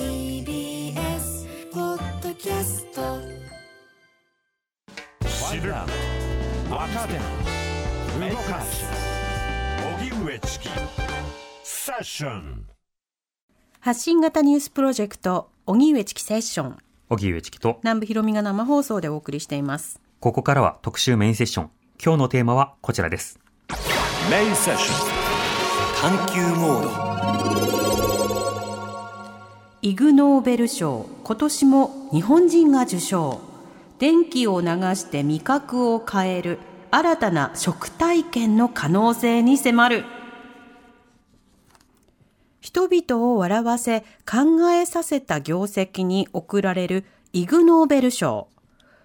TBS ポッドキャスト知る。若手。動かす。荻上チキ。セッション。発信型ニュースプロジェクト荻上チキセッション。荻上チキと、南部ひろみが生放送でお送りしています。ここからは特集メインセッション。今日のテーマはこちらです。メインセッション。探求モードイグ・ノーベル賞今年も日本人が受賞。電気を流して味覚を変える新たな食体験の可能性に迫る。人々を笑わせ考えさせた業績に贈られるイグ・ノーベル賞。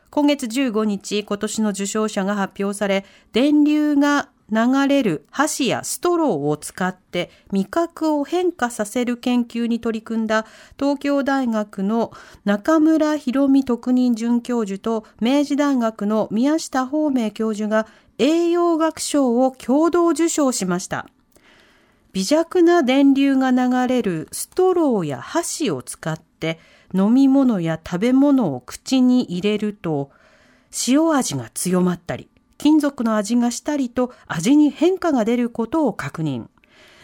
今月15日今年の受賞者が発表され電流が流れる箸やストローを使って味覚を変化させる研究に取り組んだ東京大学の中村博美特任准教授と明治大学の宮下芳明教授が栄養学賞を共同受賞しました。微弱な電流が流れるストローや箸を使って飲み物や食べ物を口に入れると塩味が強まったり金属の味がしたりと味に変化が出ることを確認。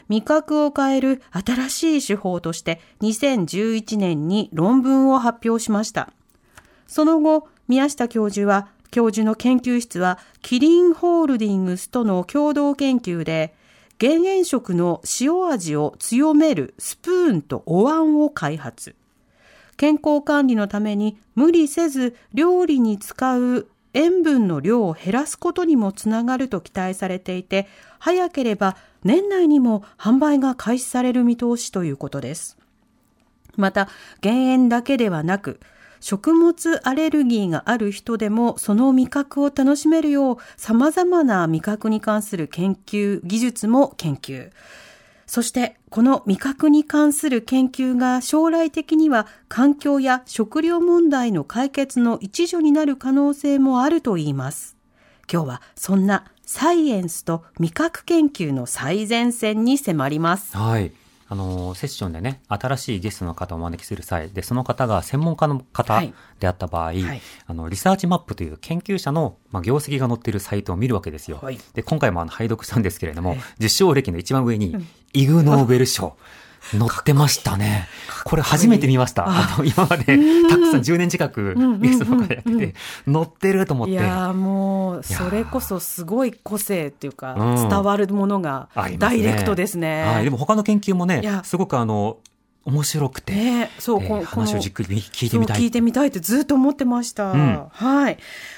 味覚を変える新しい手法として2011年に論文を発表しました。その後、宮下教授は、教授の研究室は、キリンホールディングスとの共同研究で、減塩食の塩味を強めるスプーンとお椀を開発。健康管理のために無理せず料理に使う塩分の量を減らすことにもつながると期待されていて、早ければ年内にも販売が開始される見通しということです。また、減塩だけではなく、食物アレルギーがある人でもその味覚を楽しめるよう様々な味覚に関する研究、技術も研究。そして、この味覚に関する研究が将来的には環境や食料問題の解決の一助になる可能性もあるといいます。今日はそんなサイエンスと味覚研究の最前線に迫ります。はい。あの、セッションでね、新しいゲストの方をお招きする際、で、その方が専門家の方はい。であった場合、い。あの、リサーチマップという研究者の、まあ、業績が載っているサイトを見るわけですよ。はい。で、今回もあの、拝読したんですけれども、受賞歴の一番上に、イグ・ノーベル賞。載ってましたね。これ初めて見ました。あの、今まで、たくさん10年近くゲストの方やってて、載ってると思って。いやーもう、それこそすごい個性っていうか、うん伝わるものがダイレクトですね。はい。でも他の研究もねすごくあの、面白くて、ねそう、えーこの話をじっくり聞いてみたい聞いてみたいってずっと思ってました。んはい。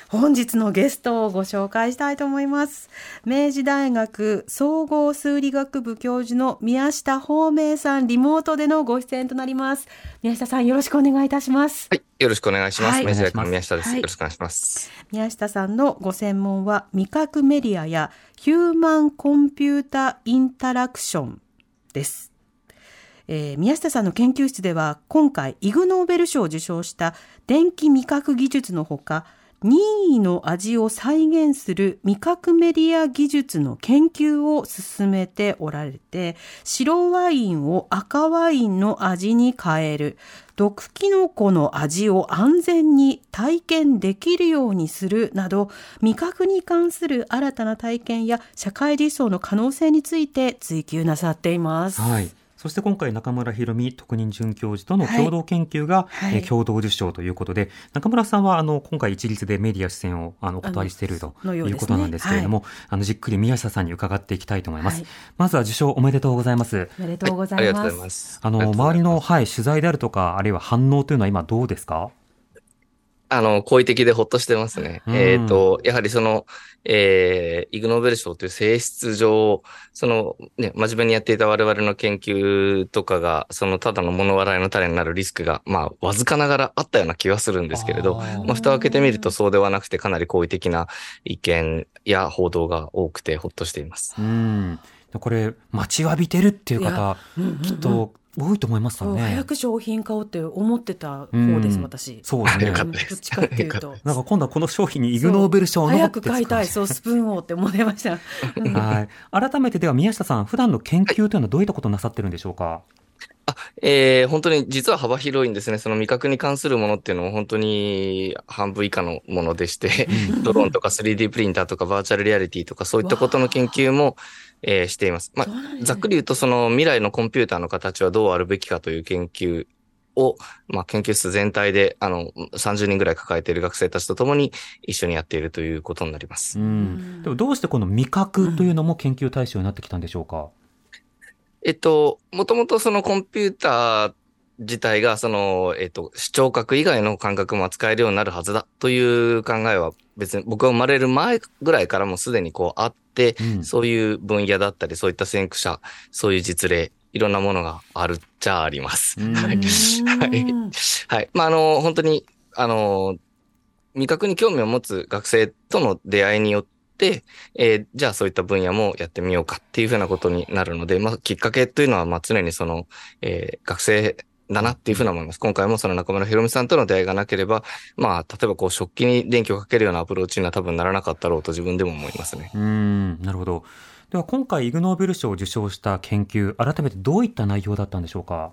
本日のゲストをご紹介したいと思います。明治大学総合数理学部教授の宮下芳明さん、リモートでのご出演となります。宮下さん、よろしくお願いいたします。はい。よろしくお願いします。はいメジャーの宮下です、はいよろしくお願いします。宮下さんのご専門は味覚メディアやヒューマンコンピュータインタラクションです。えー宮下さんの研究室では今回イグ・ノーベル賞を受賞した電気味覚技術のほか任意の味を再現する味覚メディア技術の研究を進めておられて白ワインを赤ワインの味に変える毒キノコの味を安全に体験できるようにするなど味覚に関する新たな体験や社会実装の可能性について追求なさっています。はい。そして今回中村博美特任准教授との共同研究が、はいえー共同受賞ということで、中村さんはあの今回一律でメディア出演をあのお断りしているということなんですけれども、あのじっくり宮下さんに伺っていきたいと思います。はいまずは受賞おめでとうございます。おめでとうござはい、ありいます。がとうございます。あのりがとうございます周りのはい取材であるとかあるいは反応というのは今どうですか？あの、好意的でほっとしてますね。うんえっ、と、やはりその、えー、イグノーベル賞という性質上、その、ね、真面目にやっていた我々の研究とかが、その、ただの物笑いの種になるリスクが、まあ、わずかながらあったような気はするんですけれど、あーまあ、蓋を開けてみるとそうではなくて、かなり好意的な意見や報道が多くてほっとしています。うん。これ、待ちわびてるっていう方、きっと多いと思いますよね。早く商品買おうって思ってた方です、うん私。そうですね。どっちかっていうと。なんか今度はこの商品にイグノーベル賞の早く買いたい、そう、スプーンをって思ってました。うんはい。改めてでは宮下さん、普段の研究というのはどういったことをなさってるんでしょうか？えー本当に実は幅広いんですね。その味覚に関するものっていうのも本当に半分以下のものでして、ドローンとか 3D プリンターとかバーチャルリアリティとかそういったことの研究も、えーしています。まあざっくり言うとその未来のコンピューターの形はどうあるべきかという研究を、まあ、研究室全体で、あの、30人ぐらい抱えている学生たちと共に一緒にやっているということになります。うん。でもどうしてこの味覚というのも研究対象になってきたんでしょうか？えっと、もともとそのコンピューター自体が、その、えっと、視聴覚以外の感覚も扱えるようになるはずだという考えは別に僕が生まれる前ぐらいからもすでにこうあって、うんそういう分野だったり、そういった先駆者、そういう実例、いろんなものがあるっちゃあります。はい。はい。まあ、あの、本当に、あの、味覚に興味を持つ学生との出会いによって、えーじゃあそういった分野もやってみようかっていうふうなことになるので、まあ、きっかけというのは、まあ、常にその、えー学生だなっていうふうな思います。今回もその中村ひろみさんとの出会いがなければ、まあ、例えばこう、食器に電気をかけるようなアプローチには多分ならなかったろうと自分でも思いますね。うん。なるほど。では今回イグノーベル賞を受賞した研究、改めてどういった内容だったんでしょうか？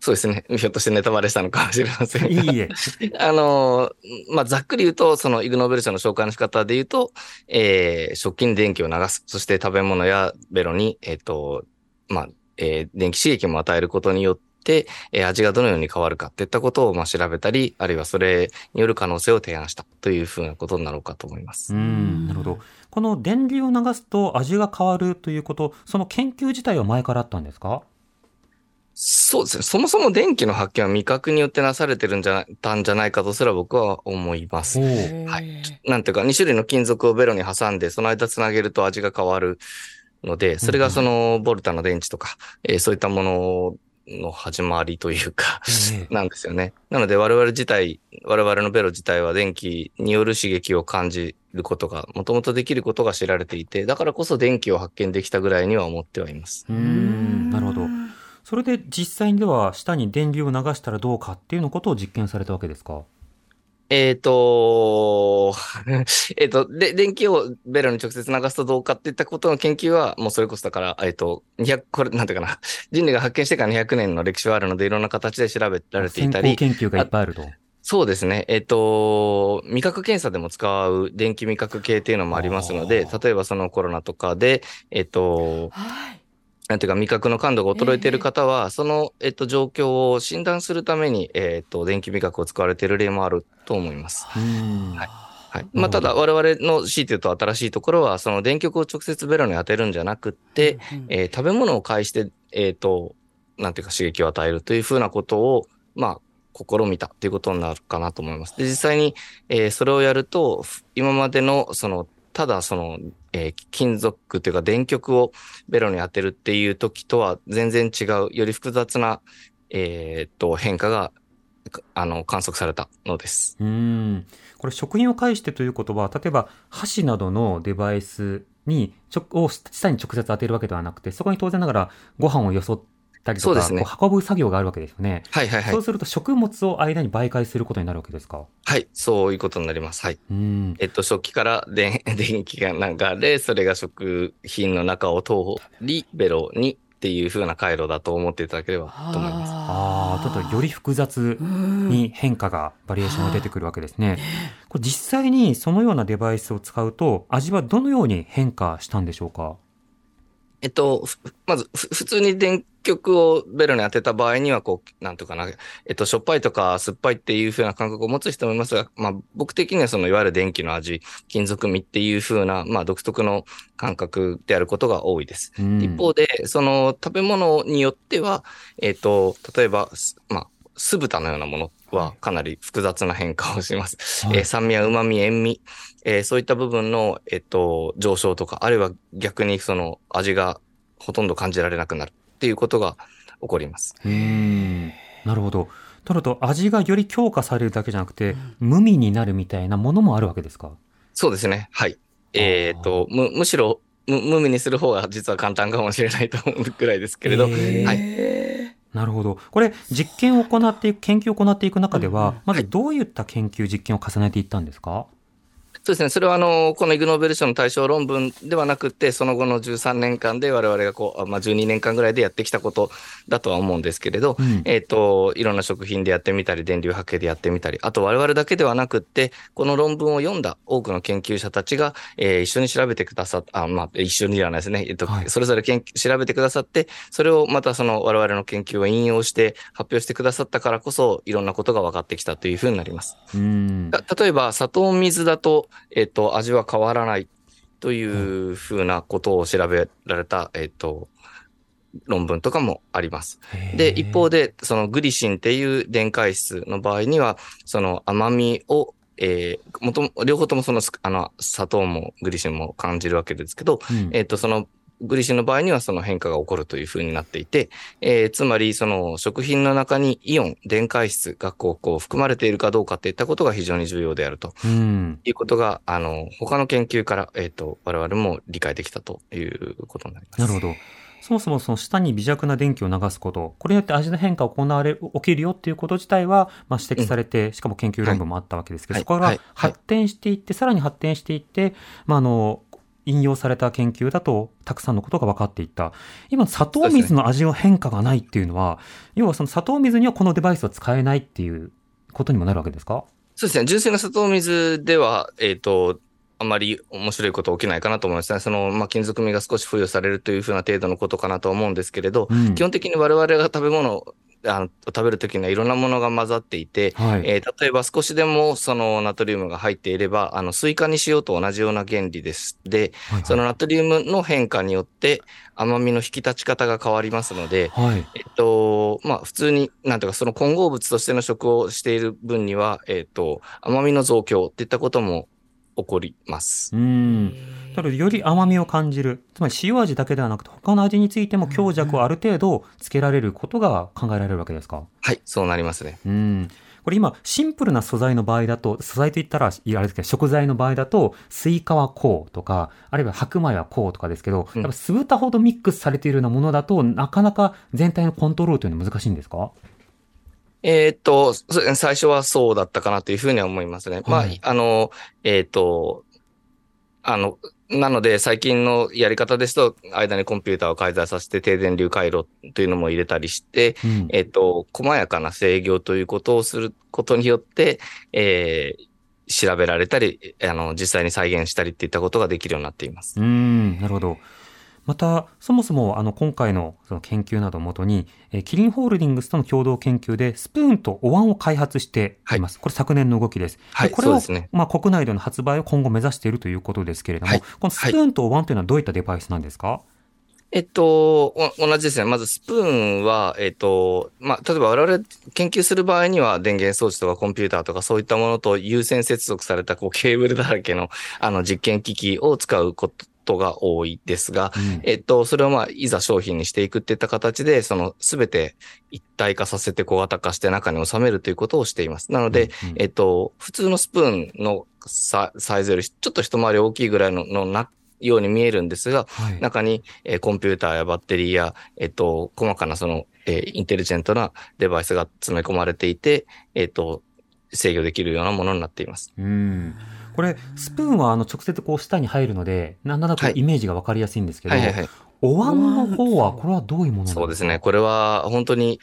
そうですね。ひょっとしてネタバレしたのかもしれませんが。いいえ。あの、まあ、ざっくり言うと、そのイグノーベル賞の紹介の仕方で言うと、えー食器に電気を流す。そして食べ物やベロに、えっ、と、まあ、えー電気刺激も与えることによって、えー味がどのように変わるかっていったことを、まあ、調べたり、あるいはそれによる可能性を提案したというふうなことになろうかと思います。うん。なるほど。この電流を流すと味が変わるということ、その研究自体は前からあったんですか？そうですね。そもそも電気の発見は味覚によってなされてるんじゃな、たんじゃないかとすら僕は思います。おはいなんていうか、2種類の金属をベロに挟んで、その間つなげると味が変わるので、それがそのボルタの電池とか、えーそういったものの始まりというか、ええなんですよね。なので我々自体、我々のベロ自体は電気による刺激を感じることが、もともとできることが知られていて、だからこそ電気を発見できたぐらいには思ってはいます。うん。なるほど。それで実際にでは下に電流を流したらどうかっていうのことを実験されたわけですか？えっ、と、えっと、で、電気をベロに直接流すとどうかっていったことの研究は、もうそれこそだから、えっ、と、200、これ、なんていうかな、人類が発見してから200年の歴史はあるので、いろんな形で調べられてい先たり、行研究がいっぱいあると。そうですね。えっ、と、味覚検査でも使う電気味覚計っていうのもありますのであ、例えばそのコロナとかで、えっ、と、はい。なんていうか味覚の感度が衰えている方は、その、えっ、と、状況を診断するために、えっ、と、電気味覚を使われている例もあると思います。うんはいはい。まあ、ただ、我々のというと新しいところは、その電極を直接ベロに当てるんじゃなくって、えー食べ物を介して、えっ、と、なんていうか刺激を与えるというふうなことを、まあ、試みたということになるかなと思います。で、実際に、えーそれをやると、ふ今までの、その、ただその、えー金属というか電極をベロに当てるっていう時とは全然違う、より複雑な、えーっと、変化が、あの、観測されたのです。うん。これ食品を介してということは、例えば箸などのデバイスに、ちょを下に直接当てるわけではなくて、そこに当然ながらご飯をよそったりとか、そうですねこう運ぶ作業があるわけですよね。はいはいはいそう。すると食物を間に媒介することになるわけですか？はい、そういうことになります。はい。うん。えっと、食器から電電気が流れ、それが食品の中を通り、ベロにっていう風な回路だと思っていただければと思います。ああ、ちょっとより複雑に変化が、バリエーションが出てくるわけですね。これ実際にそのようなデバイスを使うと、味はどのように変化したんでしょうか？えっと、ふまず、ふ普通に電極をベロに当てた場合には、こう、なんとかな、えっと、しょっぱいとか酸っぱいっていう風な感覚を持つ人もいますが、まあ、僕的にはその、いわゆる電気の味、金属味っていう風な、まあ、独特の感覚であることが多いです。うん一方で、その食べ物によっては、えっ、と、例えば、すまあ、酢豚のようなものはかなり複雑な変化をします。はいえー酸味や旨味、塩味、えーそういった部分の、えっと、上昇とか、あるいは逆にその味がほとんど感じられなくなるっていうことが起こります。なるほど。となると味がより強化されるだけじゃなくて、無味になるみたいなものもあるわけですか？そうですね。はい。えっと、む、むしろ、む無味にする方が実は簡単かもしれないと思うくらいですけれど、はい。なるほど。これ、実験を行っていく、研究を行っていく中では、まずどういった研究、実験を重ねていったんですか？そうですね。それは、あの、このイグノーベル賞の対象論文ではなくて、その後の13年間で我々がこう、あまあ、12年間ぐらいでやってきたことだとは思うんですけれど、うんえっ、と、いろんな食品でやってみたり、電流波形でやってみたり、あと我々だけではなくって、この論文を読んだ多くの研究者たちが、えー一緒に調べてくださっあ、まあ、一緒にではないですね。えっ、と、はいそれぞれ研究調べてくださって、それをまたその我々の研究を引用して発表してくださったからこそ、いろんなことが分かってきたというふうになります。うーん。た例えば、砂糖水だと、えっ、と、味は変わらないというふうなことを調べられた、えっ、と、論文とかもあります。で、一方で、で、そのグリシンっていう電解質の場合には、その甘みを、えー、もとも、両方ともそのす、あの、砂糖もグリシンも感じるわけですけど、うん。えっ、と、その、グリシンの場合にはその変化が起こるというふうになっていて、えーつまりその食品の中にイオン、電解質がこうこう含まれているかどうかっていったことが非常に重要であるとうん。いうことが、あの、他の研究から、えっ、と、我々も理解できたということになります。なるほど。そもそもその舌に微弱な電気を流すこと、これによって味の変化が行われる、起きるよっていうこと自体は、まあ、指摘されて、しかも研究論文もあったわけですけど、はいそこからはいはい発展していって、さらに発展していって、まあ、あの、引用された研究だと、たくさんのことが分かっていった。今、砂糖水の味の変化がないっていうのは、要はその砂糖水にはこのデバイスは使えないっていうことにもなるわけですか？そうですね。純粋な砂糖水では、えっ、と、あまり面白いこと起きないかなと思いますね。その、まあ、金属味が少し付与されるというふうな程度のことかなと思うんですけれど、うん基本的に我々が食べ物をあの食べるときにはいろんなものが混ざっていて、はい。えー例えば少しでもそのナトリウムが入っていれば、あの、スイカにしようと同じような原理です。で、はいそのナトリウムの変化によって甘みの引き立ち方が変わりますので、はい。えっと、まあ、普通に、なんていうか、その混合物としての食をしている分には、えっと、甘みの増強っていったことも起こります。うん。だからより甘みを感じる。つまり塩味だけではなくて、他の味についても強弱をある程度つけられることが考えられるわけですか？はい、そうなりますね。うん。これ今、シンプルな素材の場合だと、素材といったら、いやあれですけど、食材の場合だと、スイカはこうとか、あるいは白米はこうとかですけど、うんやっぱ酢豚ほどミックスされているようなものだと、なかなか全体のコントロールというのは難しいんですか？えーっと、そ最初はそうだったかなというふうには思いますね。はいまあ、あの、えーっと、あの、なので最近のやり方ですと、間にコンピューターを介在させて低電流回路というのも入れたりして、うん。えーっと、細やかな制御ということをすることによって、えー調べられたり、あの、実際に再現したりっていったことができるようになっています。うん、なるほど。また、そもそも、あの、今回のその研究などをもとに、えーキリンホールディングスとの共同研究で、スプーンとお椀を開発しています。これ昨年の動きです。はいこれを、ねまあ、国内での発売を今後目指しているということですけれども、はいこのスプーンとお椀というのはどういったデバイスなんですか、えっと、お同じですね。まずスプーンは、えっと、まあ、例えば我々研究する場合には電源装置とかコンピューターとかそういったものと有線接続されたこうケーブルだらけのあの実験機器を使うことが多いですが、うんえっと、それをまあ、いざ商品にしていくっていった形で、そのすべて一体化させて小型化して中に収めるということをしています。なので、うんえっと、普通のスプーンのササイズよりちょっと一回り大きいぐらいののなように見えるんですが、はい。中に、えーコンピューターやバッテリーや、えっと、細かなその、えーインテリジェントなデバイスが詰め込まれていて、えっと、制御できるようなものになっています。うん。これ、スプーンはあの直接こう舌に入るので、なんとなくはいイメージがわかりやすいんですけど、はいはいはい。お椀の方は、これはどういうものですか？そうですね。これは本当に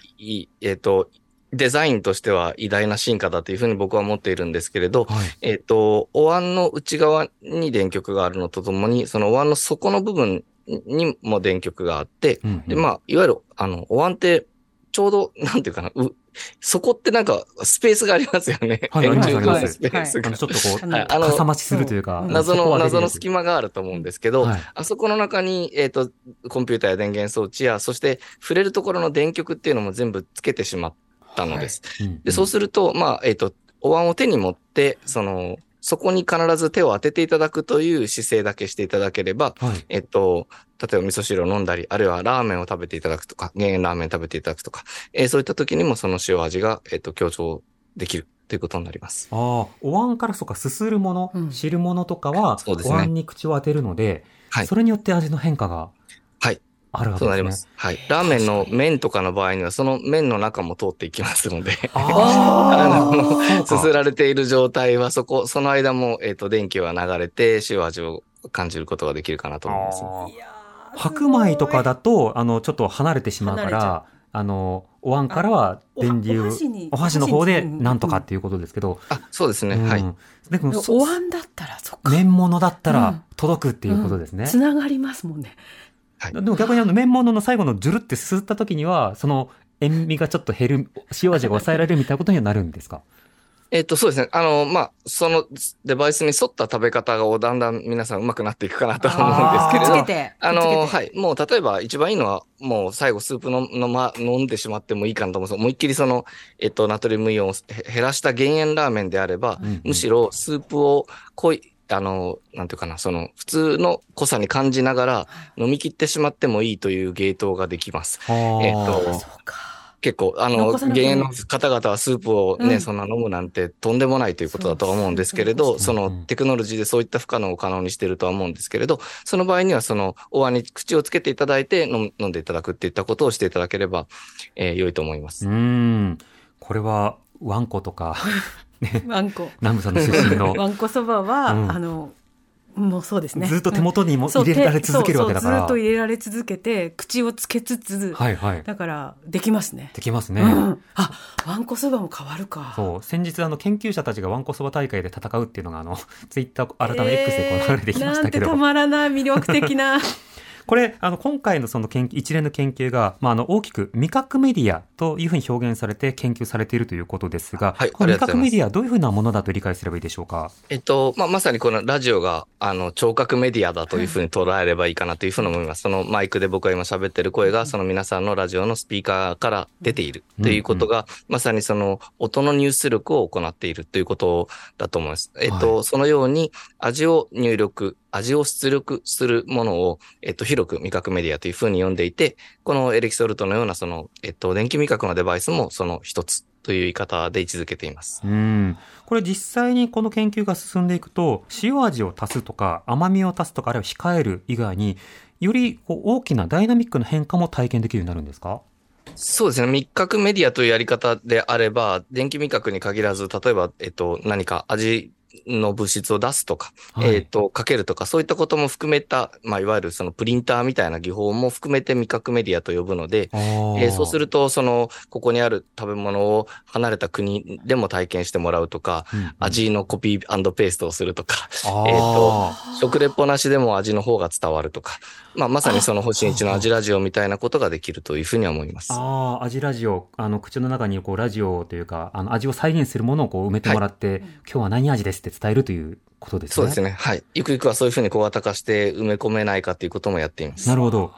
えっと、デザインとしては偉大な進化だというふうに僕は思っているんですけれど、はい。えっと、お椀の内側に電極があるのとともに、そのお椀の底の部分にも電極があって、うんうんで、まあ、いわゆる、あの、お椀って、ちょうど、なんていうかな、う、そこってなんか、スペースがありますよね。はいありますちょっとこう、はいあのかさ増しするというか、うん謎の、謎の隙隙間があると思うんですけど、はい。あそこの中に、えっ、と、コンピューターや電源装置や、そして触れるところの電極っていうのも全部つけてしまったのです。うん。で、そうすると、まあ、えっ、と、お椀を手に持って、その、そこに必ず手を当てていただくという姿勢だけしていただければ、はい。えっと、例えば味噌汁を飲んだり、あるいはラーメンを食べていただくとか、減塩ラーメン食べていただくとか、えーそういった時にもその塩味が、えっと、強調できるということになります。ああ、お椀からそうか、すするもの、うん汁物とかは、ねお椀に口を当てるので、はいそれによって味の変化がはい。あるわけですね。そうなります。はい。ラーメンの麺とかの場合には、その麺の中も通っていきますので、ああ、そうすすかられている状態は、そこ、その間も、えっと、電気は流れて、塩味を感じることができるかなと思います。白米とかだと、あの、ちょっと離れてしまうから、あの、お椀からは電流、おお箸の方でなんとかっていうことですけど、あ、そうですね。うんはい。でも、そお椀だったら、そっか。麺物だったうんら届くっていうことですね。つながりますもんね。はい。でも逆にあの麺物の最後のジュルってすすった時には、その塩味がちょっと減る、塩味が抑えられるみたいなことにはなるんですか？えっと、そうですね。あの、まあ、そのデバイスに沿った食べ方をだんだん皆さん上手くなっていくかなとは思うんですけれど、けて。あの、はい。もう、例えば、一番いいのは、もう、最後、スープの、のま、飲んでしまってもいいかなと思うんです思いっきりその、えっと、ナトリウムイオンをへ減らした減塩ラーメンであれば、うんうんむしろ、スープを濃い、あの、なんていうかな、その、普通の濃さに感じながら、飲み切ってしまってもいいというゲートができます。えっと。結構、あの残、さなくても減塩の方々はスープをね、うんそんな飲むなんてとんでもないということだとは思うんですけれど、そのテクノロジーでそういった不可能を可能にしているとは思うんですけれど、その場合にはそのお椀に口をつけていただいて飲んでいただくっていったことをしていただければ、えー良いと思います。うーん。これは、ワンコとか、ワンコ。南部さんの出身の、ワンコそばは、うんあの、もうそうですね。ずっと手元にも入れられ続けるわけだから。ずっと入れられ続けて、口をつけつつ、はいはい。だから、できますね。できますね。うん。あ、ワンコそばも変わるか。そう。先日、あの、研究者たちがワンコそば大会で戦うっていうのが、あの、ツイッター、改め X でこう流れてきましたけど。なんてたまらない魅力的な。これ、あの、今回のその研究、一連の研究が、まあ、あの、大きく味覚メディアというふうに表現されて研究されているということですが、はいこの味覚メディア、どういうふうなものだと理解すればいいでしょうか？えっと、まあ、まさにこのラジオが、あの、聴覚メディアだというふうに捉えればいいかなというふうに思います。そのマイクで僕が今喋ってる声が、その皆さんのラジオのスピーカーから出ているということが、まさにその音の入出力を行っているということだと思います。えっと、そのように味を入力、味を出力するものを、えっと、広く味覚メディアというふうに呼んでいて、このエレキソルトのようなその、えっと、電気味覚のデバイスもその一つという言い方で位置づけています。うん。これ実際にこの研究が進んでいくと、塩味を足すとか、甘みを足すとか、あるいは控える以外に、よりこう大きなダイナミックな変化も体験できるようになるんですか？そうですね。味覚メディアというやり方であれば、電気味覚に限らず、例えば、えっと、何か味の物質を出すとか、はい。えっと、かけるとか、そういったことも含めた、まあ、いわゆるそのプリンターみたいな技法も含めて味覚メディアと呼ぶので、えーそうする、ると、その、ここにある食べ物を離れた国でも体験してもらうとか、うんうん。味のコピーペーストをするとか、えっと、食レポなしでも味の方が伝わるとか、まあ、まさにその星一の味ラジオみたいなことができるというふうには思います。ああ、味ラジオ、あの、口の中にこう、ラジオというか、あの、味を再現するものをこう、埋めてもらって、今日は何味ですって伝えるということですね。そうですね。はい。ゆくゆくはそういうふうに小型化して埋め込めないかということもやっています。なるほど。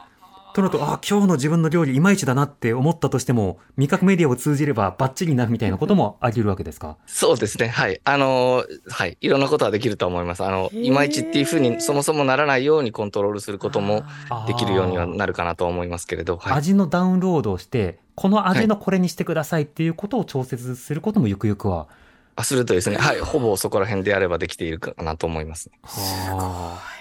となると、あ今日の自分の料理いまいちだなって思ったとしても、味覚メディアを通じればバッチリになるみたいなこともあり得るわけですか？そうですね。はい。あのーはい。いろんなことはできると思います。あの、いまいちっていうふうにそもそもならないようにコントロールすることもできるようにはなるかなとは思いますけれど。はい。味のダウンロードをして、この味のこれにしてくださいっていうことを調節することもゆくゆくは。あ、するとですね。はい。ほぼそこら辺であればできているかなと思います。はあ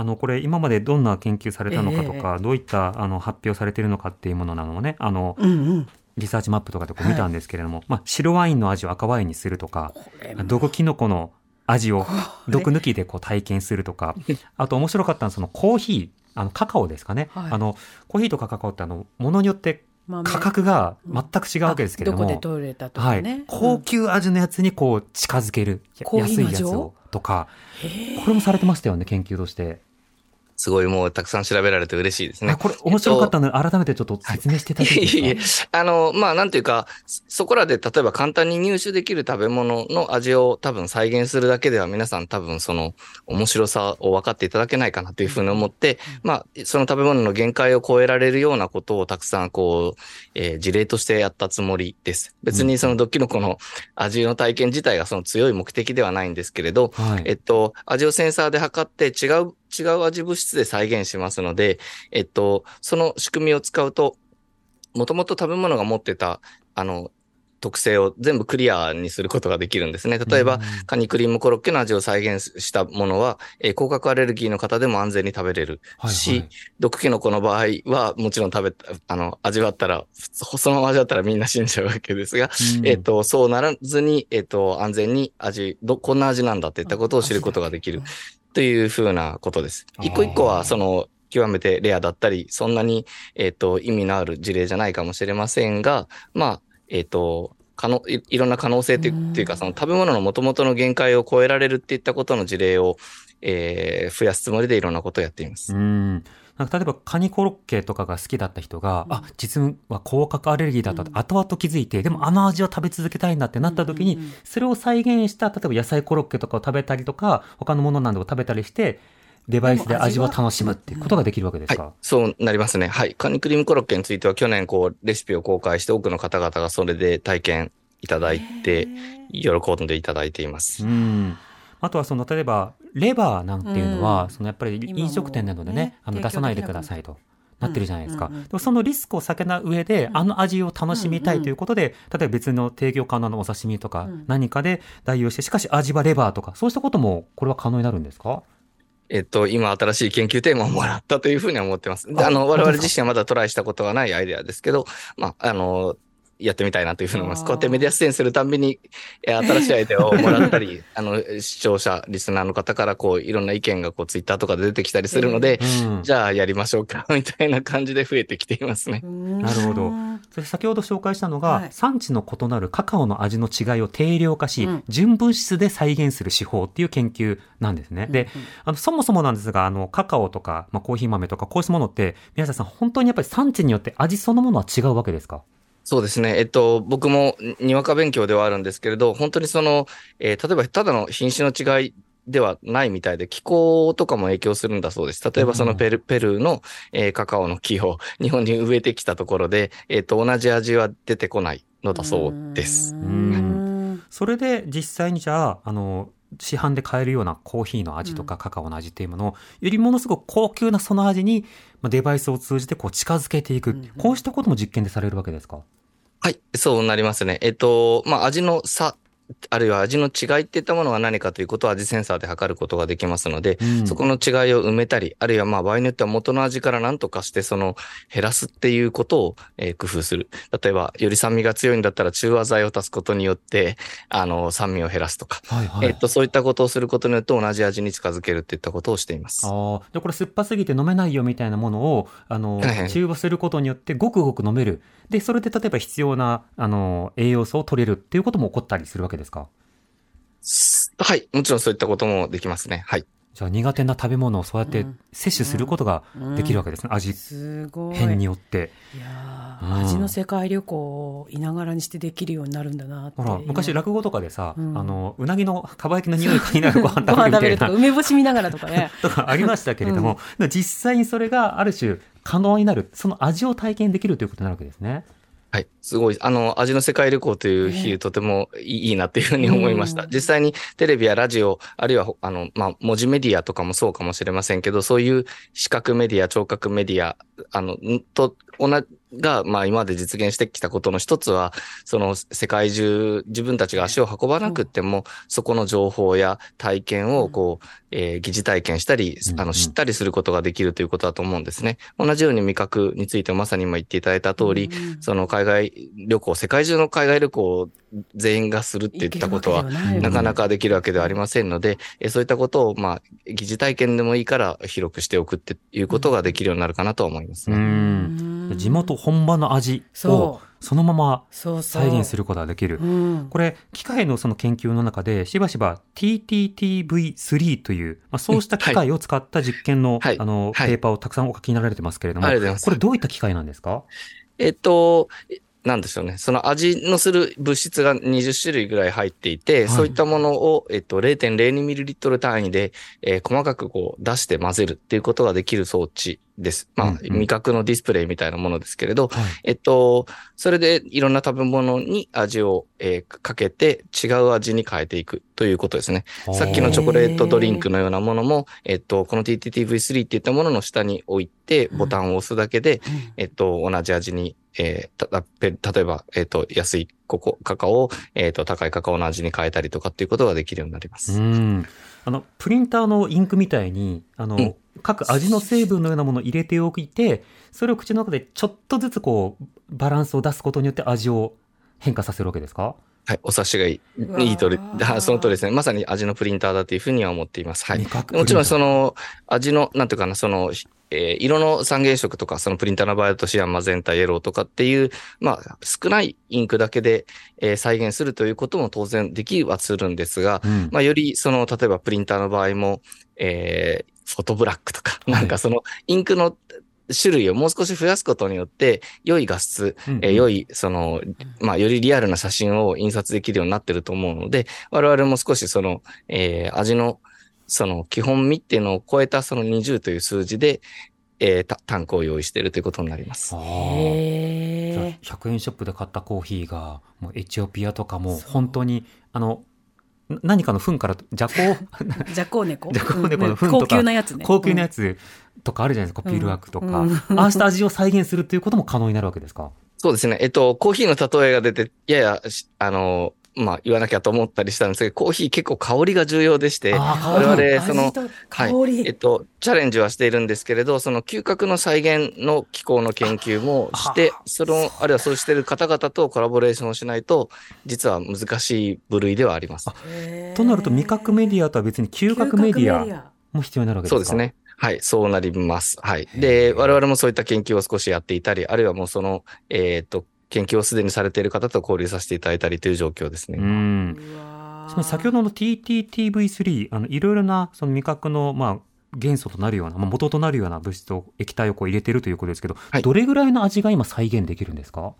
あの、これ今までどんな研究されたのかとか、どういったあの発表されているのかっていうものなのをね、あの、うんうん。リサーチマップとかでこう見たんですけれども、まあ、白ワインの味を赤ワインにするとか、毒キノコの味を毒抜きでこう体験するとか、あと面白かったのはそのコーヒー、あのカカオですかね。はいあの、コーヒーとかカカオってあの、ものによって豆価格が全く違うわけですけれども、あどこで取れたとはいかね。。高級味のやつにこう近づける、コーヒーの味を？安いやつをとか、これもされてましたよね、研究として。すごいもうたくさん調べられて嬉しいですね。あこれ面白かったので、改めてちょっと説明していただいていいいえいえあの、まあ、なんていうか、そそこらで例えば簡単に入手できる食べ物の味を多分再現するだけでは皆さん多分その面白さを分かっていただけないかなというふうに思って、まあ、その食べ物の限界を超えられるようなことをたくさんこう、えー事例としてやったつもりです。別にそのドッキノコの味の体験自体がその強い目的ではないんですけれど、かはい。えっと、味をセンサーで測って違う、違う味物質で再現しますので、えっと、その仕組みを使うと、もともと食べ物が持ってた、あの、特性を全部クリアにすることができるんですね。例えば、うん。カニクリームコロッケの味を再現したものは、えー甲殻アレルギーの方でも安全に食べれる。はいし、はい。毒キノコの場合は、もちろん食べた、あの、味わったら、普通そのまま味わったらみんな死んじゃうわけですが、うん。えっ、と、そうならずに、えっ、と、安全に味、ど、こんな味なんだっていったことを知ることができるというふうなことです。一個一個は、その、極めてレアだったり、そんなに、えっ、と、意味のある事例じゃないかもしれませんが、まあ、えっ、と、可能い、いろんな可能性っていうっていうか、その食べ物の元々の限界を超えられるっていったことの事例を、えー増やすつもりでいろんなことをやっています。うん。なんか例えばカニコロッケとかが好きだった人が、あ、実は甲殻アレルギーだったと後々気づいて、でもあの味を食べ続けたいんだってなった時に、それを再現した、例えば野菜コロッケとかを食べたりとか、他のものなどを食べたりして、デバイスで味を楽しむっていうことができるわけですか、はい、そうなりますね。はい。カニクリームコロッケについては去年こうレシピを公開して多くの方々がそれで体験いただいて、喜んでいただいています。うん。あとはその、例えば、レバーなんていうのは、うんそのやっぱり飲食店などでね、ねあの出さないでくださいと。なってるじゃないですか。うんうんうんでもそのリスクを避けた上で、あの味を楽しみたいということで、例えば別の提供可能なお刺身とかうん何かで代用して、しかし味はレバーとか、そうしたこともこれは可能になるんですか？えっと、今新しい研究テーマをもらったというふうには思ってます。でああの、我々自身はまだトライしたことがないアイデアですけど、まあ、あの、やってみたいなというふうに思います。こうやってメディア出演するたんびに、えー新しいアイデアをもらったり、あの、視聴者、リスナーの方からこう、いろんな意見がこう、ツイッターとかで出てきたりするので、うん。じゃあやりましょうか、みたいな感じで増えてきていますね。なるほどそして先ほど紹介したのが、はい産地の異なるカカオの味の違いを定量化し、うん純物質で再現する手法っていう研究なんですね。で、あの、そもそもなんですが、あの、カカオとか、まあ、コーヒー豆とか、こうしたものって、宮下さん、本当にやっぱり産地によって味そのものは違うわけですか？そうですね。えっと、僕もにわか勉強ではあるんですけれど、本当にその、えー例えばただの品種の違いではないみたいで、気候とかも影響するんだそうです。例えばそのペル,、ペルーの、えーカカオの木を 日本に植えてきたところで、えっと、同じ味は出てこないのだそうです。うんそれで実際にじゃあ、あの、市販で買えるようなコーヒーの味とかカカオの味っていうものを、よりものすごく高級なその味に、まあ、デバイスを通じてこう近づけていく、こうしたことも実験でされるわけですか？はい、そうなりますね。えっと、まあ、味の差、あるいは味の違いっていったものは何かということを味センサーで測ることができますので、うんそこの違いを埋めたり、あるいはまあ場合によっては元の味から何とかしてその減らすっていうことを、えー工夫する。例えば、より酸味が強いんだったら中和剤を足すことによって、あの、酸味を減らすとか、はいはい。えっと、そういったことをすることによって同じ味に近づけるっていったことをしています。ああ、で、これ酸っぱすぎて飲めないよみたいなものを、あの中和することによってごくごく飲める。で、それで例えば必要な、あの、栄養素を取れるっていうことも起こったりするわけですか？はい。もちろんそういったこともできますね。はい。じゃあ苦手な食べ物をそうやって摂取することができるわけですね。味すごい。変によって。いやうんー味の世界旅行をいながらにしてできるようになるんだなって。ほら、昔今落語とかでさ、うんあの、うなぎの かば焼きの匂いが気になるご飯ご飯食べるみたいなるとか、梅干し見ながらとかね。とかありましたけれども、実際にそれがある種可能になる、その味を体験できるということになるわけですね。はい。すごい。あの、味の世界旅行という比喩、とてもいいなっていうふうに思いました。うん実際にテレビやラジオ、あるいは、あの、まあ、文字メディアとかもそうかもしれませんけど、そういう視覚メディア、聴覚メディア、あの、んと、同じ、が、まあ、今まで実現してきたことの一つは、その世界中、自分たちが足を運ばなくっても、そこの情報や体験を、こう、えー疑似体験したりあの、知ったりすることができるということだと思うんですね。同じように味覚についてもまさに今言っていただいた通り、うんその海外旅行、世界中の海外旅行を全員がするって言ったことは、なかなかできるわけではありませんので、えそういったことを、まあ、疑似体験でもいいから広くしておくっていうことができるようになるかなとは思いますうね。ん。地元本場の味をそそのままそうそう。再現することができる。うん。これ、機械のその研究の中で、しばしば TTTV3 という、まあ、そうした機械を使った実験の、はいあの、はいペーパーをたくさんお書きになられてますけれども、これどういった機械なんですか？えっと、なんでしょうね。その味のする物質が20種類ぐらい入っていて、はいそういったものを、えっと、0.02ml 単位で、えー細かくこう出して混ぜるっていうことができる装置です。まあ、うんうん味覚のディスプレイみたいなものですけれど、はい。えっと、それでいろんな食べ物に味を、えーかけて違う味に変えていくということですね。さっきのチョコレートドリンクのようなものも、えっと、この TTTV3 っていったものの下に置いて、ボタンを押すだけで、えっと、同じ味に、えーた、たぺ例えば、えっと、安いココ、カカオを、えっと、高いカカオの味に変えたりとかっていうことができるようになりまうす。ん。あの、プリンターのインクみたいに、あの、うん各味の成分のようなものを入れておいて、それを口の中でちょっとずつこう、バランスを出すことによって味を変化させるわけですか？はい、お察しがいい、いいとり、はその通りですね。まさに味のプリンターだというふうには思っています。はい。もちろんその、の味の、なんていうかな、その、えー色の三原色とか、そのプリンターの場合だとシアン、マゼンタ、イエローとかっていう、まあ、少ないインクだけで、えー再現するということも当然できはするんですが、うん。まあ、より、その、例えばプリンターの場合も、えーフォトブラックとか、はい。なんかその、インクの種類をもう少し増やすことによって、良い画質、うんえー良い、その、まあ、よりリアルな写真を印刷できるようになってると思うので、我々も少しその、えー味の、その、基本味っていうのを超えたその20という数字で、えー、た単価を用意しているということになります。あーじゃあへ100円ショップで買ったコーヒーが、もうエチオピアとかも本当に、あの、な何かの糞から、じゃこー。ジャコ。ジャコウネコのうん糞とか高級なやつね。高級なやつ。つとかあるじゃないですか、ピルワークとか。うん ああした味を再現するっていうことも可能になるわけですか？そうですね。えっと、コーヒーの例えが出て、ややし、あの、まあ、言わなきゃと思ったりしたんですけど、コーヒー結構香りが重要でして、我々、そのはい。り。えっと、チャレンジはしているんですけれど、その嗅覚の再現の機構の研究もして、その、あるいはそうしている方々とコラボレーションをしないと、実は難しい部類ではあります。となると味覚メディアとは別に嗅覚メディアも必要になるわけですか？そうです。ね。はい、そうなります。はい。で、我々もそういった研究を少しやっていたり、あるいはもうその、えっと、研究をすでにされている方と交流させていただいたりという状況ですね。うん。その先ほどの TTTV3、あの、いろいろな、その味覚の、まあ、元素となるような、まあ、元となるような物質を、液体をこう入れてるということですけど、はいどれぐらいの味が今再現できるんですか？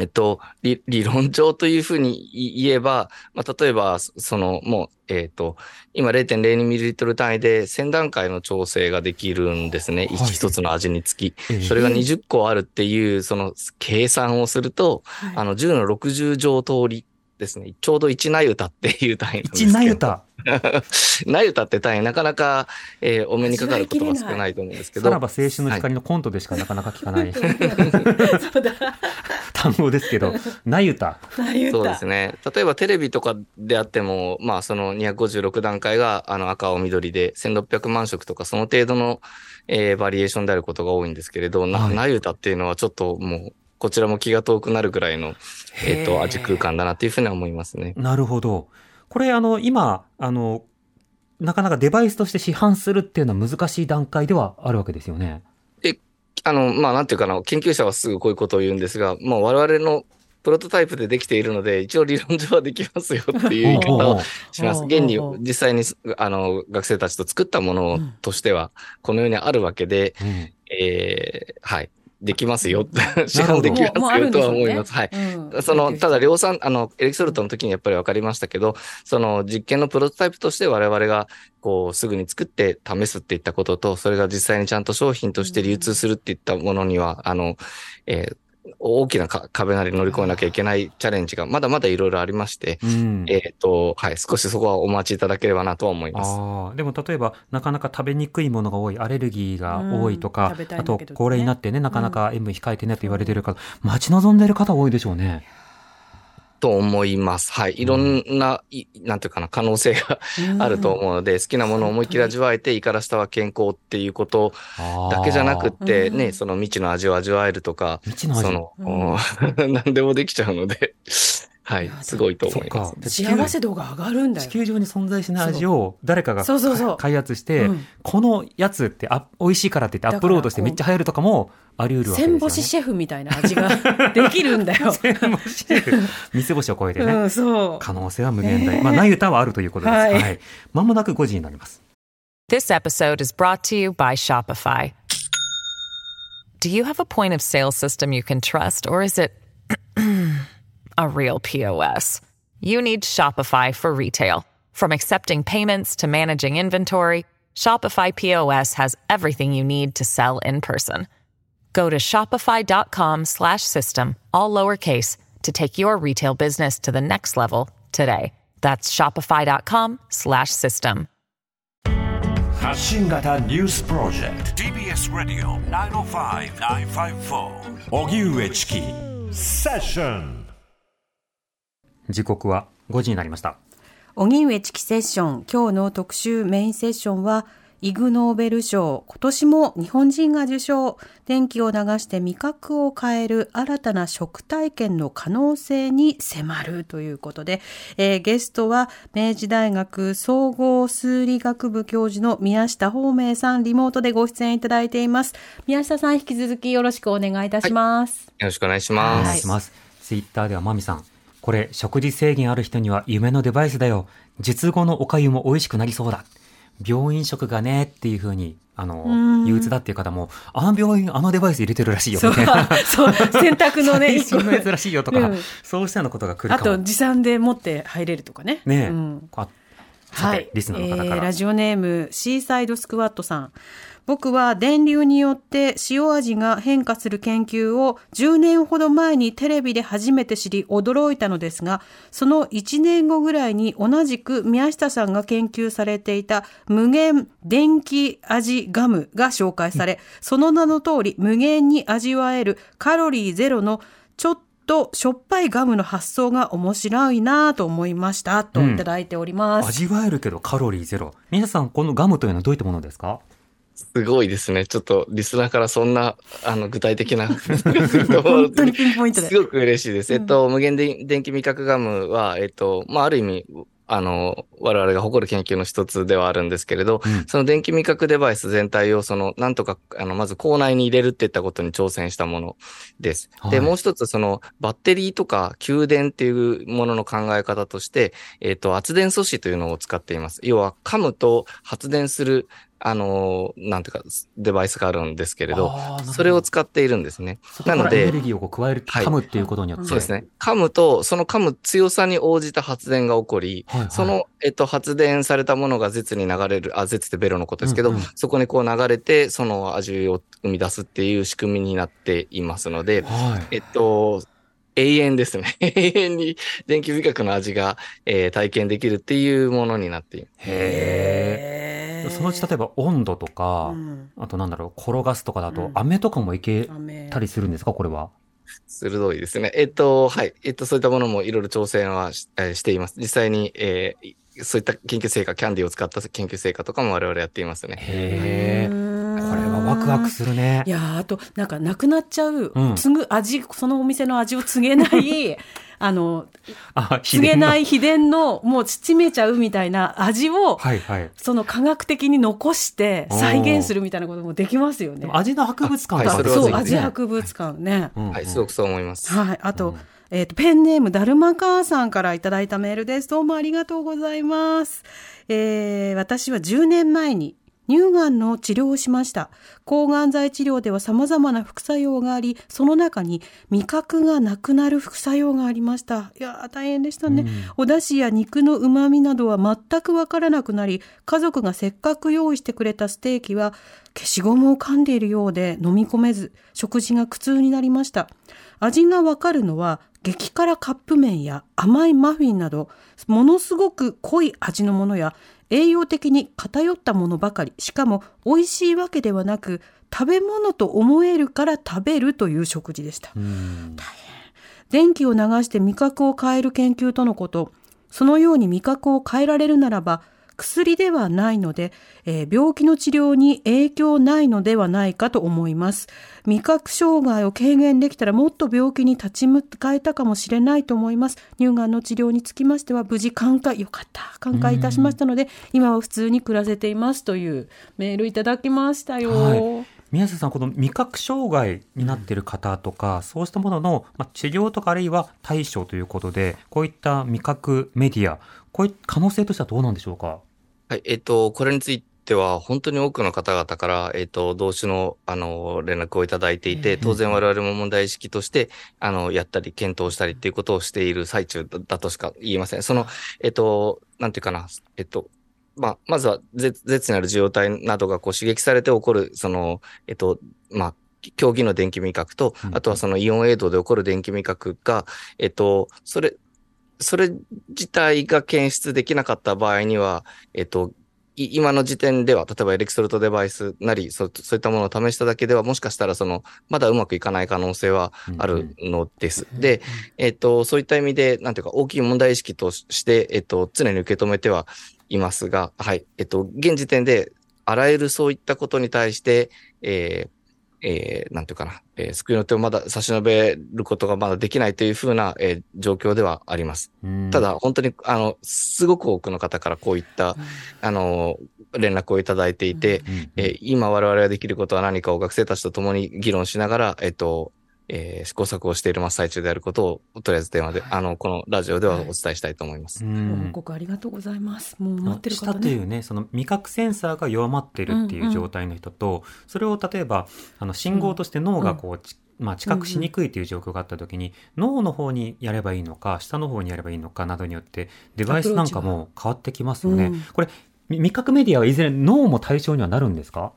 えっと、理理論上というふうに言えば、まあ、例えば、そその、もう、えっと、今 0.02ml 単位で1000段階の調整ができるんですね。はい一一つの味につき。ええそれが20個あるっていう、その計算をすると、はいあの、10の60乗通りですね。ちょうど1ナユタっていう単位なんですけ一ど。ナユタ。ナユタって単位なかなか、えーお目にかかることが少ないと思うんですけど。さらば青春の光のコントでしかなかなか聞かないそうだ。単語ですけど、ナユタ。言ったそうですね。例えばテレビとかであっても、まあその256段階があの赤青緑で1600万色とかその程度の、えーバリエーションであることが多いんですけれど、な、ゆたっていうのはちょっともうこちらも気が遠くなるぐらいの、えっ、へーと、味空間だなっていうふうには思いますね。なるほど。これ、あの、今、あの、なかなかデバイスとして市販するっていうのは難しい段階ではあるわけですよね。あの、まあなんていうかな、研究者はすぐこういうことを言うんですが、もう我々のプロトタイプでできているので、一応理論上はできますよっていう言い方をします。現に実際にあの学生たちと作ったものとしては、このようにあるわけで、うんえーはい。できますよ。市販できますよとは思います。はい。うんその、ただ量産、あの、エレキソルトの時にやっぱり分かりましたけど、その実験のプロトタイプとして我々が、こう、すぐに作って試すっていったことと、それが実際にちゃんと商品として流通するっていったものには、あの、えー大きなか壁なり乗り越えなきゃいけないチャレンジがまだまだいろいろありまして、うんえっ、と、はい、少しそこはお待ちいただければなとは思います。ああ、でも例えば、なかなか食べにくいものが多い、アレルギーが多いとか、うん食べたいあと高齢になってね、なかなか塩分控えてねと言われてる方、待ち望んでる方多いでしょうね。と思います。はい。いろんな、いなんていうかな、可能性があると思うので、好きなものを思いっきり味わえて、胃から下は健康っていうことだけじゃなくって、うん。ね、その未知の味を味わえるとか、その、うん。何でもできちゃうので、はい、すごいと思いますそっ。か幸せ度が上がるんだよ。地球上に存在しない味を誰かがそうそうそう開発して、うんこのやつってあ美味しいからって言ってアップロードしてめっちゃ流行るとかもあり得るわけですよね。千星シェフみたいな味が できるんだよ。千星シェフ三つ星を超えてね。うん、そう。可能性は無限大。まあ、ない歌はあるということです。ははいい。まもなく5時になります。This episode is brought to you by Shopify. Do you have a point of sale system you can trust, or is it a real POS? You need Shopify for retail. From accepting payments to managing inventory, Shopify POS has everything you need to sell in person. Go to shopify.com slash system, all lowercase, to take your retail business to the next level today. That's shopify.com slash system. 発信型ニュースプロジェクト TBS ラディオ905-954おぎゅうえちきセッション 時刻は5時になりました。荻上チキセッション今日の特集メインセッションはイグ・ノーベル賞今年も日本人が受賞電気を流して味覚を変える新たな食体験の可能性に迫るということで、えーゲストは明治大学総合数理学部教授の宮下芳明さんリモートでご出演いただいています宮下さん引き続きよろしくお願いいたします、よろしくお願いしおます。願いします。ツイッターではまみさん。これ、食事制限ある人には夢のデバイスだよ。術後のお粥も美味しくなりそうだ。病院食がね、っていうふうに、あの、憂鬱だっていう方も、あの病院、あのデバイス入れてるらしいよ、みたいな。そう選択のね 最新のやつらしいよとか、うんそうしたようなことが来るあかも。と持参で持って入れるとかねねえ、うんはい、リスナーの方えーから。ラジオネームシーサイドスクワットさん僕は電流によって塩味が変化する研究を10年ほど前にテレビで初めて知り驚いたのですがその1年後ぐらいに同じく宮下さんが研究されていた無限電気味ガムが紹介され、その名の通り無限に味わえるカロリーゼロのちょっとしょっぱいガムの発想が面白いなと思いましたといただいております。味わえるけどカロリーゼロ。皆さん、このガムというのはどういったものですか？すごいですね。ちょっとリスナーからそんなあの具体的な 本当にピンポイントですごく嬉しいです。えっと、無限電電気味覚ガムは、えっと、まあ、ある意味、あの、我々が誇る研究の一つではあるんですけれど、うんその電気味覚デバイス全体を、その、なんとか、あの、まず口内に入れるっていったことに挑戦したものです。で、はいもう一つ、その、バッテリーとか給電っていうものの考え方として、えっと、圧電素子というのを使っています。要は、噛むと発電する、あの、なんていうか、デバイスがあるんですけれど、どそれを使っているんですね。なのでエネルギーをこう加える、はい噛むっていうことによって。そうですね。噛むと、その噛む強さに応じた発電が起こり、はいはいその、えっと、発電されたものが絶に流れる、あ、絶ってベロのことですけど、うんうんそこにこう流れて、その味を生み出すっていう仕組みになっていますので、はい。えっと、永遠ですね。永遠に電気味覚の味が、えー体験できるっていうものになっています。へそのうち例えば温度とか、うんあとなんだろう、転がすとかだと、うん飴とかもいけ飴たりするんですか、これは。鋭いですね。えっと、はい。えっと、そういったものもいろいろ挑戦はし,、えーしています。実際に、えーそういった研究成果、キャンディーを使った研究成果とかも我々やっていますね。へえ。うこんれはワクワクするねい。やーあとなんかなくなっちゃう、うん継ぐ味そのお店の味を告げない あのあ、告げない秘秘伝のもう縮めちゃうみたいな味を、はいはい。その科学的に残して再現するみたいなこともできますよね。味の博物館とかあはいそう味博物館ね。うんうんはい、すごくそう思います。はい。あと、えっ、と、ペンネーム、だるま母さんからいただいたメールです。どうもありがとうございます。えー私は10年前に乳がんの治療をしました。抗がん剤治療では様々な副作用があり、その中に味覚がなくなる副作用がありました。いやー、大変でしたね。お出汁や肉の旨味などは全くわからなくなり、家族がせっかく用意してくれたステーキは消しゴムを噛んでいるようで飲み込めず、食事が苦痛になりました。味がわかるのは激辛カップ麺や甘いマフィンなどものすごく濃い味のものや栄養的に偏ったものばかり。しかも美味しいわけではなく食べ物と思えるから食べるという食事でした。うん。電気を流して味覚を変える研究とのこと。そのように味覚を変えられるならば薬ではないので、えー病気の治療に影響ないのではないかと思います。味覚障害を軽減できたらもっと病気に立ち向かえたかもしれないと思います。乳がんの治療につきましては無事寛解、よかった、寛解いたしましたので、今は普通に暮らせていますというメールいただきましたよ。はい宮下さん、この味覚障害になっている方とか、そうしたものの、まあ、治療とかあるいは対処ということで、こういった味覚メディア、こういった可能性としてはどうなんでしょうか？はい、えっと、これについては、本当に多くの方々から、えっと、同種の、あの、連絡をいただいていて、当然我々も問題意識として、あの、やったり、検討したりっていうことをしている最中だだとしか言いません。その、えっと、なんていうかな、えっと、まあ、まずは絶、絶なる受容体などがこう刺激されて起こる、その、えっと、まあ、競技の電気味覚とうん、あとはそのイオンエイドで起こる電気味覚が、えっと、それ、それ自体が検出できなかった場合には、えっと、い今の時点では、例えばエレクトロトデバイスなり、そうそういったものを試しただけでは、もしかしたらその、まだうまくいかない可能性はあるのです。で、えっと、そういった意味で、なんていうか、大きい問題意識として、えっと、常に受け止めてはいますが、はい、えっと、現時点で、あらゆるそういったことに対して、えーえーなんていうかな、えー救いの手をまだ差し伸べることがまだできないというふうな、えー状況ではあります。うん。ただ、本当に、あの、すごく多くの方からこういった、あの、連絡をいただいていて、うん。えー今我々ができることは何かを学生たちと共に議論しながら、えっと、えー試行錯誤している真っ最中であることを、とりあえず電話で、あの、このラジオではお伝えしたいと思います。うんご報告ありがとうございます。もう待ってるした方ね。というね、その味覚センサーが弱まってるっていう状態の人と、それを例えば、あの信号として脳がこう、ちまあ、知覚しにくいという状況があったときに、脳の方にやればいいのか、下の方にやればいいのかなどによって、デバイスなんかも変わってきますよね。うんこれ、み味覚メディアはいずれ脳も対象にはなるんですか？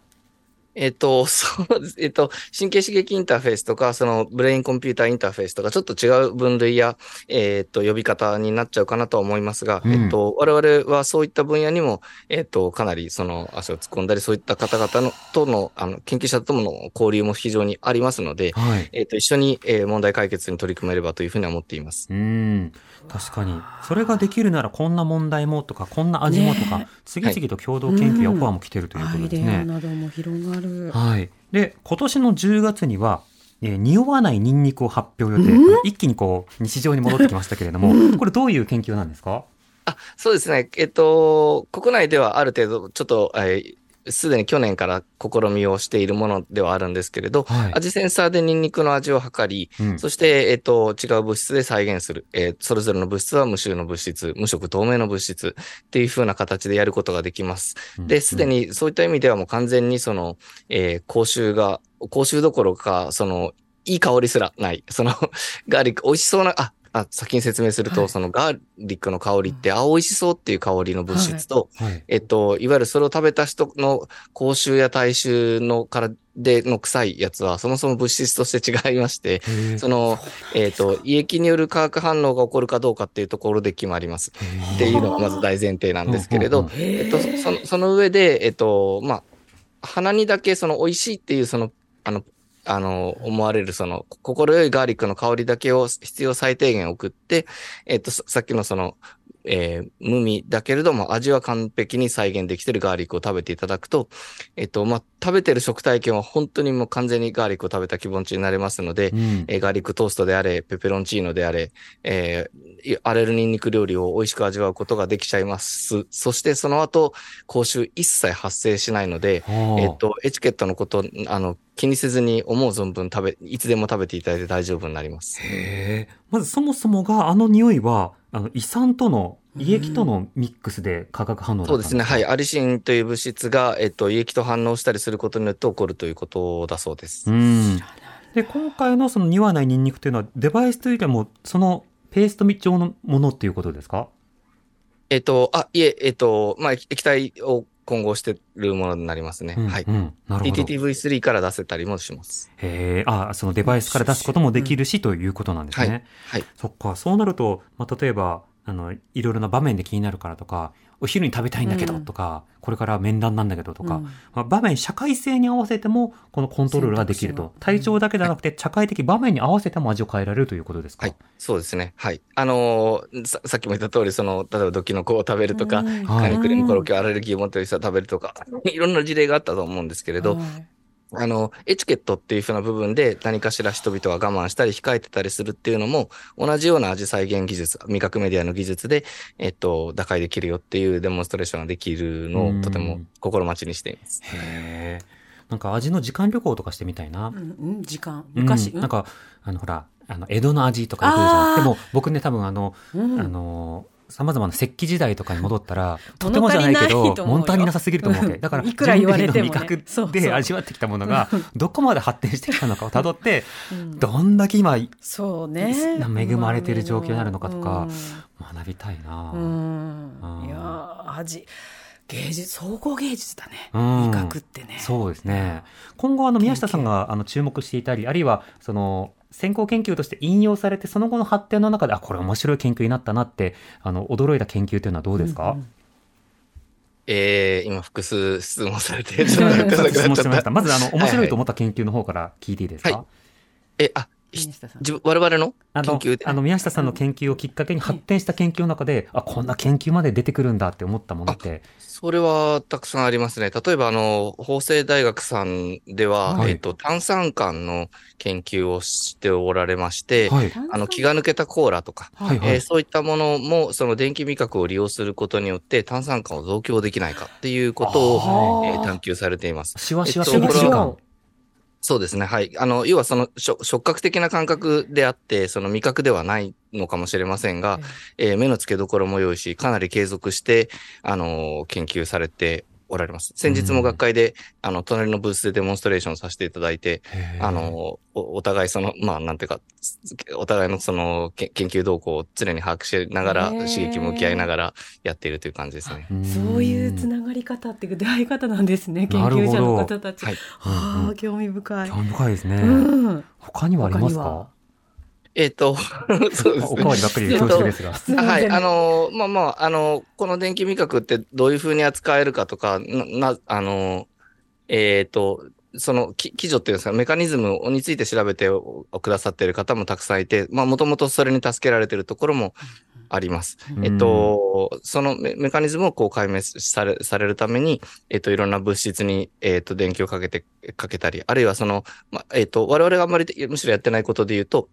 えっと、そうです。えっと、神経刺激インターフェースとか、そのブレインコンピューターインターフェースとか、ちょっと違う分類や、えっと、呼び方になっちゃうかなとは思いますが、うんえっと、我々はそういった分野にも、えっと、かなりその足を突っ込んだり、そういった方々の、との、あの、研究者との交流も非常にありますので、はい。えっと、一緒に、えー問題解決に取り組めればというふうには思っています。うん。確かに。それができるなら、こんな問題もとか、こんな味もとか、ね。次々と共同研究やオファーも来てるということですね。デアなども広がる。はい。で、今年の10月には、えー匂わない。ニンニクを発表予定。一気にこう、日常に戻ってきましたけれども、これどうい。う研究なんですかあ、そうですね。えっと、国内ではある程度、ちょっと、えーすでに去年から試みをしているものではあるんですけれど、はい味センサーでニンニクの味を測り、うんそして、えっと、違う物質で再現する。えーそれぞれの物質は無臭の物質、無色透明の物質っていう風な形でやることができます。で、すでにそういった意味ではもう完全にその、えー、口臭が、口臭どころか、その、いい香りすらない。その、ガーリック、美味しそうな、あ、あ、先に説明すると、はい。そのガーリックの香りって、あ、美味しそうっていう香りの物質と、はい。えっと、いわゆるそれを食べた人の口臭や体臭のからでの臭いやつは、そもそも物質として違いまして、その、えっと、胃液による化学反応が起こるかどうかっていうところで決まります。っていうのがまず大前提なんですけれどえっと、その、その上で、えっと、まあ、鼻にだけその美味しいっていうその、あの、あの、思われるその、心よいガーリックの香りだけを必要最低限送って、えっと、さっきのその、えー無味だけれども味は完璧に再現できているガーリックを食べていただくと、えっと、まあ、食べてる食体験は本当にもう完全にガーリックを食べた気持ちになれますので、うんえーガーリックトーストであれ、ペペロンチーノであれ、えーい荒れるニンニク料理を美味しく味わうことができちゃいます。そしてその後、口臭一切発生しないので、はあえっと、エチケットのこと、あの、気にせずに思う存分食べ、いつでも食べていただいて大丈夫になります。へえ。まずそもそもがあの匂いは、あの、胃酸との、胃液とのミックスで化学反応そうですね。はい。かアリシンという物質が、えっと、胃液と反応したりすることによって起こるということだそうです。うん。で、今回のその匂わないニンニクというのは、デバイスというよりも、そのペースト状のものっていうことですか？えっと、あ、いえ、えっと、まあ、液液体を混合してるものになりますね。うんはい。うん。なるほど。TTTV3 から出せたりもします。へえ、あ、そのデバイスから出すこともできるし、ということなんですね。はい。そっか、そうなると、まあ、例えば、あの、いろいろな場面で気になるからとか、お昼に食べたいんだけどうんとか、これから面談なんだけどとか、うんまあ、場面、社会性に合わせても、このコントロールができると。体調だけではなくて、社会的場面に合わせても味を変えられるということですか、はい。そうですね。はい。あのーさ、さっきも言った通り、その、例えばドキノコを食べるとか、カニクリームコロッケアレルギーを持ってる人は食べるとか、いろんな事例があったと思うんですけれど、はいあの、エチケットっていう風な部分で何かしら人々が我慢したり控えてたりするっていうのも、同じような味再現技術、味覚メディアの技術で、えっと、打開できるよっていうデモンストレーションができるのうんをとても心待ちにしています。へえ。なんか味の時間旅行とかしてみたいな？うんうん時間昔、うんなんか、あの、ほら、あの、江戸の味とか。でも、僕ね、多分あの、うんあの、様々な石器時代とかに戻ったら、とてもじゃないけど、物足りなさすぎると思うわけ。うんだから、いくら言われてもね。人類の味覚で味わってきたものが、どこまで発展してきたのかをたどって、うん。どんだけ今、そうね。恵まれてる状況になるのかとかうん学びたいな。うん。うん。いやー味芸術総合芸術だね、うん。味覚ってね。そうですね。今後、あの、宮下さんが、あの、注目していたり、あるいは、その、先行研究として引用されて、その後の発展の中で、あ、これ面白い研究になったなって、あの、驚いた研究というのはどうですか、うんえー、今複数質問されて、ちょっとわかんなく質なっちゃっ。問してましたた。まず、あの、面白いと思はった研究の方から聞いていいですか、はい。え、あ、自分、我々のあの研究で。あの、宮下さんの研究をきっかけに発展した研究の中で、あ、こんな研究まで出てくるんだって思ったものって、それはたくさんありますね。例えば、あの、法政大学さんでは、はいえっと、炭酸感の研究をしておられまして、はい。あの、気が抜けたコーラとか、はいはいえーそういったものも、その電気味覚を利用することによって炭酸感を増強できないかっていうことを、えー探求されています。シワシワえっとシワシワ感。そうですね。はい。あの、要はその触触覚的な感覚であって、その味覚ではないのかもしれませんが、えー目の付けどころも良いし、かなり継続して、あのー研究されておられます。先日も学会で、あの、隣のブースでデモンストレーションさせていただいて、あの、おお互いその、まあ、なんていうか、お互いのその、け研究動向を常に把握しながら、刺激向き合いながらやっているという感じですね。んそういうつながり方っていうか出会い方なんですね研究者の方たち。はいあ興味深い。興味深いですね。うん。他にはありますか？えっ、と、そうですねおかわりばっかりで恐縮ですが。はい。あのーまあまあ、あのーこの電気味覚ってどういうふうに扱えるかとか、な、なあのーえっ、と、その、き、基準っていうんですか、メカニズムについて調べておくださっている方もたくさんいて、まあ、もともとそれに助けられているところもあります。えっと、そのメメカニズムをこう解明され、されるために、えっと、いろんな物質に、えっと、電気をかけて、かけたり、あるいはその、ま、えっと、我々があんまり、むしろやってないことで言うと、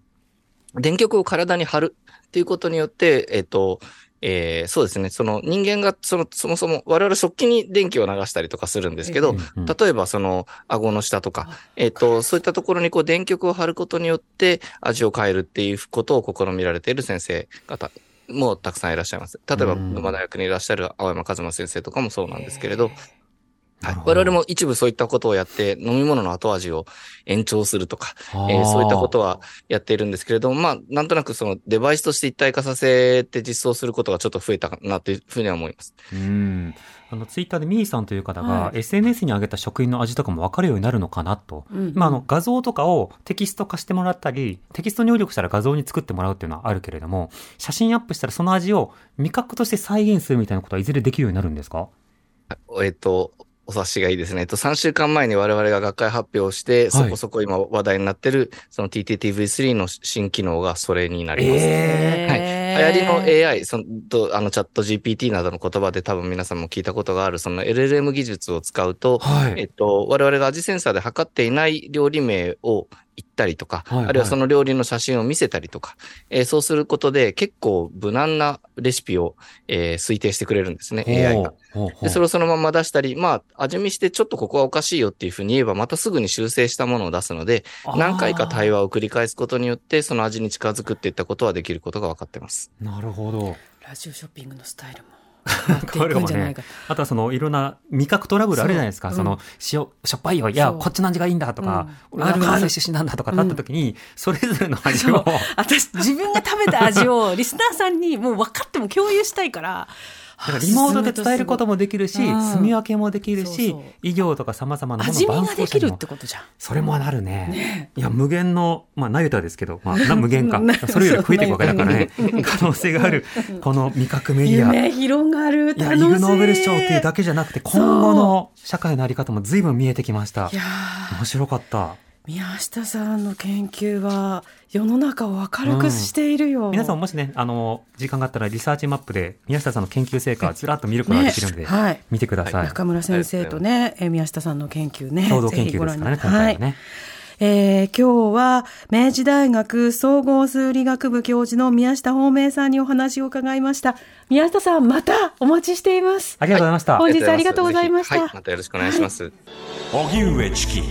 電極を体に貼るっていうことによって、えっと、えーそうですね。その人間が、その、そもそも我々食器に電気を流したりとかするんですけど、うん例えばその顎の下とか、えっ、と、そういったところにこう電極を貼ることによって味を変えるっていうことを試みられている先生方もたくさんいらっしゃいます。例えば、うん群馬大学にいらっしゃる青山和馬先生とかもそうなんですけれど、我々も一部そういったことをやって飲み物の後味を延長するとか、えーそういったことはやっているんですけれども、まあ、なんとなくそのデバイスとして一体化させて実装することがちょっと増えたかなというふうには思います。うん。あの、ツイッターでミーさんという方が、はい SNS に上げた食品の味とかも分かるようになるのかなと。うんまあ、あの、画像とかをテキスト化してもらったり、テキスト入力したら画像に作ってもらうっていうのはあるけれども、写真アップしたらその味を味覚として再現するみたいなことはいずれできるようになるんですか？えっと、お察しがいいですね。えっと、3週間前に我々が学会発表して、そこそこ今話題になってる、その TTTV3 の新機能がそれになります。えはい。流行りの AI、その、と、あの、チャット GPT などの言葉で多分皆さんも聞いたことがある、その LLM 技術を使うと、はい。えっと、我々が味センサーで測っていない料理名を言ったりとか、はいはいあるいはその料理の写真を見せたりとか、えーそうすることで結構無難なレシピを、えー推定してくれるんですね、AI が。で、それをそのまま出したり、まあ、味見してちょっとここはおかしいよっていうふうに言えば、またすぐに修正したものを出すので、何回か対話を繰り返すことによって、その味に近づくっていったことはできることが分かってます。なるほど。ラジオショッピングのスタイルも これもねあとはそのいろんな味覚トラブルあるじゃないですか。そうその塩、しょっぱいよ。いや、こっちの味がいいんだとか、うん俺は関西出身なんだとかなった時に、それぞれの味を私自分が食べた味をリスナーさんにもう分かっても共有したいからだからリモートで伝えることもできるし、住み分けもできるし医療とか様々なもの味見伴ができるってことじゃん。それもなるね。いや、無限の、まあ、なゆたですけど、まあ、な 無限かな。それより増えていくわけだからね。可能性がある、この味覚メディア。夢広がる。いや。イグ・ノーベル賞っていうだけじゃなくて、今後の社会のあり方も随分見えてきました面白かった。宮下さんの研究は世の中を明るくしているよ。皆さんもしね、あの、時間があったらリサーチマップで宮下さんの研究成果ずらっと見ることができるんで、ねはい見てください。中村先生とね、えー宮下さんの研究ね。共同研ぜひご覧に究ですからね、今回はね。えー今日は明治大学総合数理学部教授の宮下芳明さんにお話を伺いました。宮下さん、またお待ちしています。ありがとうございました。本日ありがとうございましたはい、またよろしくお願いします。荻上チキ